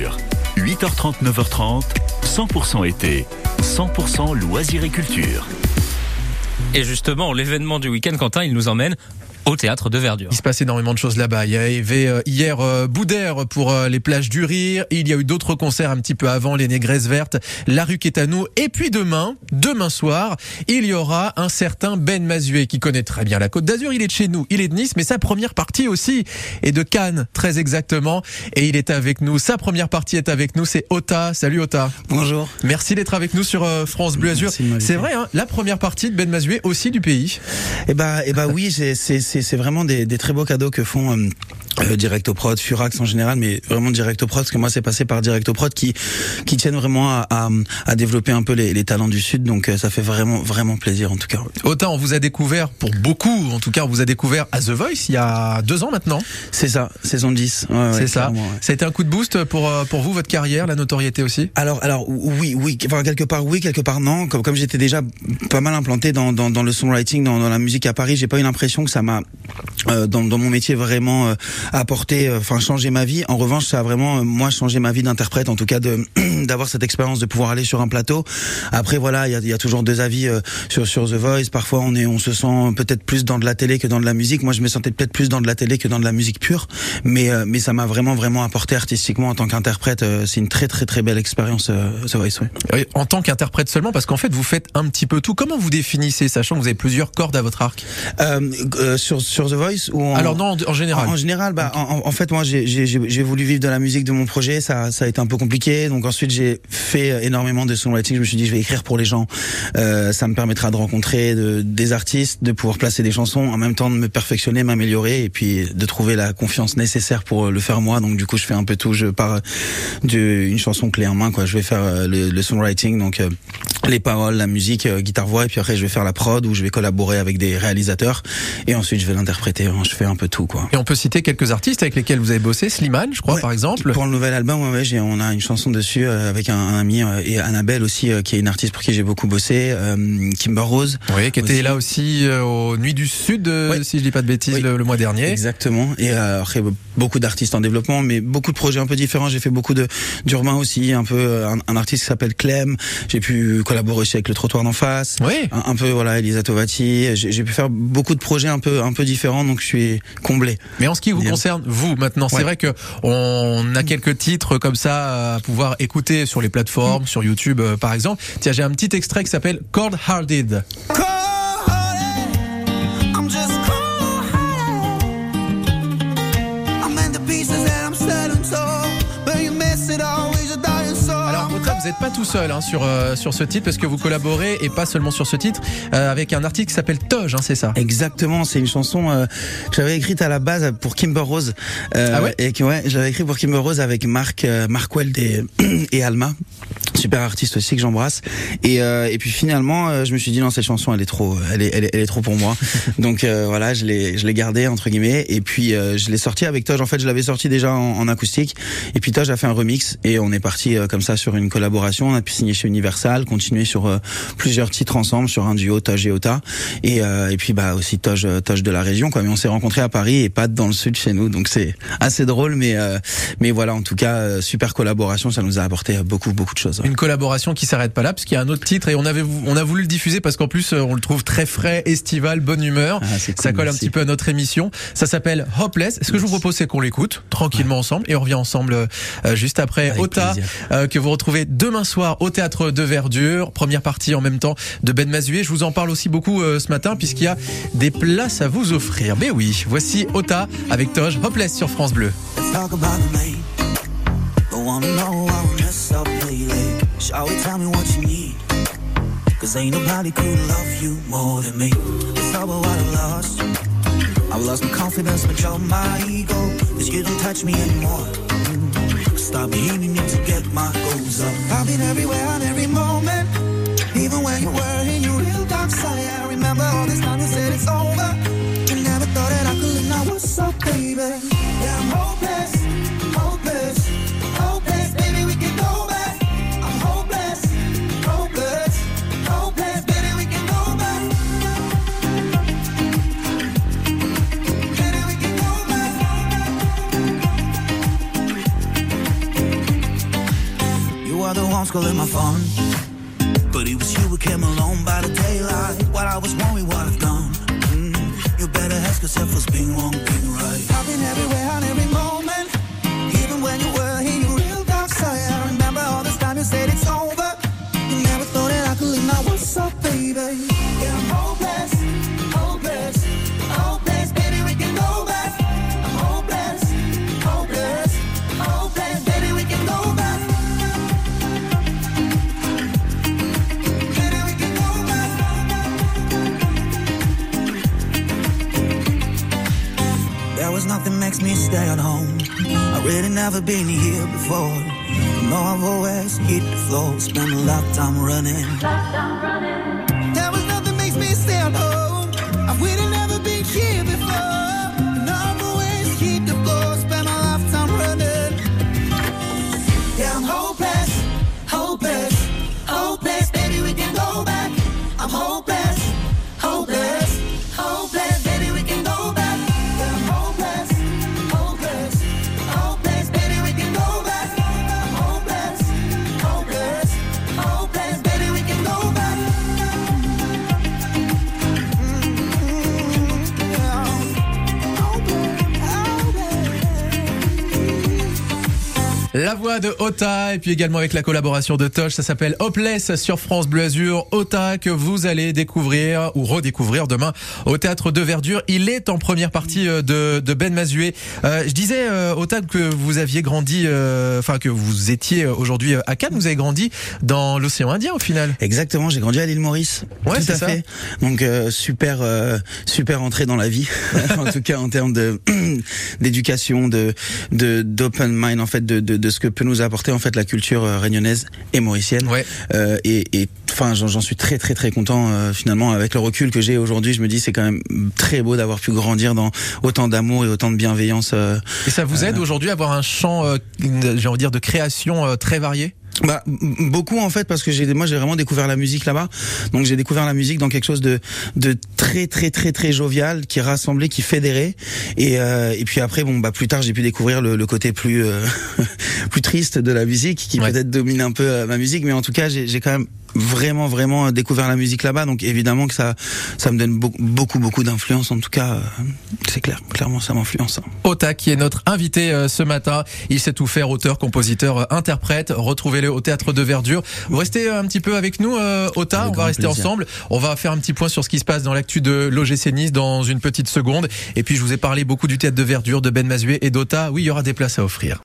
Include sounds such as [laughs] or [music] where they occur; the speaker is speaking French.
Verdure. 8h30, 9h30, 100% été, 100% loisirs et culture. Et justement, l'événement du week-end, Quentin, il nous emmène au théâtre de Verdure. Il se passe énormément de choses là-bas. Il y avait euh, hier euh, Boudère pour euh, les plages du Rire. Il y a eu d'autres concerts un petit peu avant, les Négresses Vertes, La Rue qui est à nous. Et puis demain, demain soir, il y aura un certain Ben Mazuet qui connaît très bien la Côte d'Azur. Il est de chez nous, il est de Nice, mais sa première partie aussi est de Cannes, très exactement. Et il est avec nous. Sa première partie est avec nous. C'est Ota. Salut Ota. Bonjour. Merci d'être avec nous sur France Bleu Azur. C'est vrai, hein, la première partie de Ben Mazuet aussi du pays. Eh bah, eh bah oui, c'est c'est vraiment des, très beaux cadeaux que font euh, Directoprod, Furax en général, mais vraiment Directoprod, parce que moi c'est passé par Directoprod qui qui tiennent vraiment à, à, à développer un peu les, les, talents du Sud, donc euh, ça fait vraiment vraiment plaisir en tout cas. Autant on vous a découvert pour beaucoup, en tout cas on vous a découvert à The Voice il y a deux ans maintenant. C'est ça, saison 10. Ouais, c'est ça. Ça a été un coup de boost pour euh, pour vous votre carrière, la notoriété aussi? Alors alors oui oui, enfin quelque part oui, quelque part non. Comme comme j'étais déjà pas mal implanté dans dans, dans le songwriting, dans, dans la musique à Paris, j'ai pas eu l'impression que ça m'a euh, dans, dans mon métier vraiment euh, apporté, euh, enfin changé ma vie. En revanche, ça a vraiment moi changé ma vie d'interprète, en tout cas de [clears throat] d'avoir cette expérience de pouvoir aller sur un plateau. Après voilà, il y a, y a, toujours deux avis sur sur The Voice. Parfois on est, on se sent peut-être plus dans de la télé que dans de la musique. Moi, je me sentais peut-être plus dans de la télé que dans de la musique pure, mais mais ça m'a vraiment vraiment apporté artistiquement en tant qu'interprète. c'est une très très très belle expérience The Voice. Oui. En tant qu'interprète seulement, parce qu'en fait vous faites un petit peu tout. Comment vous définissez, sachant que vous avez plusieurs cordes à votre arc? Euh, sur sur The Voice ou Alors non, en, général. En, général, bah, en, en, fait, moi, j'ai voulu vivre de la musique de mon projet. Ça, ça a été un peu compliqué. Donc ensuite, j'ai fait énormément de songwriting. Je me suis dit, je vais écrire pour les gens. Euh, ça me permettra de rencontrer de, des artistes, de pouvoir placer des chansons, en même temps de me perfectionner, m'améliorer, et puis de trouver la confiance nécessaire pour le faire moi. Donc du coup, je fais un peu tout. Je pars d'une chanson clé en main. Quoi. Je vais faire euh, le, le songwriting, donc euh, les paroles, la musique, euh, guitare voix, et puis après, je vais faire la prod où je vais collaborer avec des réalisateurs, et ensuite je vais l'interpréter je fais un peu tout quoi. Et on peut citer quelques artistes avec lesquels vous avez bossé, Slimane, je crois par exemple. Pour le nouvel album, ouais, ouais on a une chanson dessus euh, avec un, un, ami euh, et Annabelle aussi, euh, qui est une artiste pour qui j'ai beaucoup bossé, Kimber Rose. Oui, qui était là aussi aux Nuits du Sud, si je dis pas de bêtises, le, mois dernier. Exactement. Et après beaucoup d'artistes en développement, mais beaucoup de projets un peu différents. J'ai fait beaucoup de d'urbain aussi, un peu un, artiste qui s'appelle Clem. J'ai pu collaborer aussi avec le Trottoir d'en face. Oui. Un, un, peu voilà, Elisa Tovati. J'ai pu faire beaucoup de projets un peu un peu différents, donc je suis comblé. Mais en ce qui vous concerne, vous maintenant, c'est vrai que on a quelques titres comme ça à pouvoir écouter sur les plateformes, sur YouTube euh, par exemple. Tiens, j'ai un petit extrait qui s'appelle Cold Hearted. vous n'êtes pas tout seul hein, sur euh, sur ce titre parce que vous collaborez et pas seulement sur ce titre euh, avec un artiste qui s'appelle Toge, hein, c'est ça? Exactement, c'est une chanson euh, que j'avais écrite à la base pour Kimber Rose. ah ouais? Et que ouais, j'avais écrit pour Kimber Rose avec Marc Marc Weld et, [clears throat] et Alma super artiste aussi que j'embrasse. Et euh, et puis finalement euh, je me suis dit non cette chanson elle est trop elle est elle est, elle est trop pour moi. [laughs] Donc euh, voilà je l'ai je l'ai gardée entre guillemets. Et puis je l'ai sorti avec Toge. En fait je l'avais sorti déjà en, en, acoustique. Et puis Toge a fait un remix et on est parti comme ça sur une collaboration. On a pu signer chez Universal continuer sur plusieurs titres ensemble sur un duo Toge et Ota. Et et puis bah aussi Toge Toge de la région quoi. Mais on s'est rencontrés à Paris et pas dans le sud chez nous. Donc c'est assez drôle. Mais mais voilà en tout cas super collaboration. Ça nous a apporté beaucoup beaucoup de choses une collaboration qui s'arrête pas là, parce qu'il y a un autre titre et on avait, on a voulu le diffuser parce qu'en plus euh, on le trouve très frais, estival, bonne humeur. Ah, ça colle un petit peu à notre émission. Ça s'appelle Hopeless. Ce que je vous propose, c'est qu'on l'écoute tranquillement ensemble et on revient ensemble euh, juste après Ota, euh, que vous retrouvez demain soir au théâtre de Verdure. Première partie en même temps de Ben Mazué. Je vous en parle aussi beaucoup ce matin puisqu'il y a des places à vous offrir. Mais oui, voici Ota avec Toge Hopeless sur France Bleu. Shawty, tell me what you need. Cause ain't nobody could love you more than me. It's all about what I lost. I lost my confidence, but you're my ego. Cause you don't touch me anymore. Stop needing you to get my goals up. I've been everywhere on were the ones calling my phone. But it was you who came along by the daylight. While I was wondering what I've done. Mm, you better ask yourself what's been wrong, been right. I've been everywhere makes me stay at home. I really never been here before. You know I've always hit the floor, spent a lot of time running. La voix de Ota et puis également avec la collaboration de Tosh, ça s'appelle Hopeless sur France Bleu Azur. Ota que vous allez découvrir ou redécouvrir demain au théâtre de Verdure. Il est en première partie euh, de, de Ben Mazué. Euh, je disais euh, Ota que vous aviez grandi, euh, enfin que vous étiez aujourd'hui à Cannes. Vous avez grandi dans l'océan Indien au final. Exactement, j'ai grandi à l'île Maurice. Ouais, c'est ça. fait. Donc euh, super euh, super entrée dans la vie. [laughs] en tout cas en termes de [clears throat] d'éducation, de de d'open mind en fait de, de de ce que peut nous apporter en fait la culture euh, réunionnaise et mauricienne. Ouais. Euh, et enfin j'en j'en suis très très très content euh, finalement avec le recul que j'ai aujourd'hui, je me dis c'est quand même très beau d'avoir pu grandir dans autant d'amour et autant de bienveillance euh, Et ça vous aide aujourd'hui à avoir un champ, euh, j'ai envie de dire, de création euh, très varié? Bah beaucoup en fait parce que j'ai moi j'ai vraiment découvert la musique là-bas. Donc j'ai découvert la musique dans quelque chose de de très très très très jovial qui rassemblait, qui fédérait et euh, et puis après bon bah plus tard j'ai pu découvrir le, côté plus euh, plus [laughs] triste de la musique qui Ouais. peut-être domine un peu euh, ma musique mais en tout cas j'ai quand même vraiment vraiment découvert la musique là-bas donc évidemment que ça ça me donne beaucoup beaucoup beaucoup d'influence en tout cas euh, c'est clair clairement ça m'influence. hein. Ota qui est notre invité euh, ce matin. Il sait tout faire, auteur, compositeur, euh, interprète. Retrouvez-le au théâtre de Verdure. Vous restez euh, un petit peu avec nous, euh, Ota. Avec On va rester plaisir. ensemble. On va faire un petit point sur ce qui se passe dans l'actu de l'OGC Nice dans une petite seconde. Et puis je vous ai parlé beaucoup du théâtre de Verdure, de Ben Mazué et d'Ota. Oui, il y aura des places à offrir.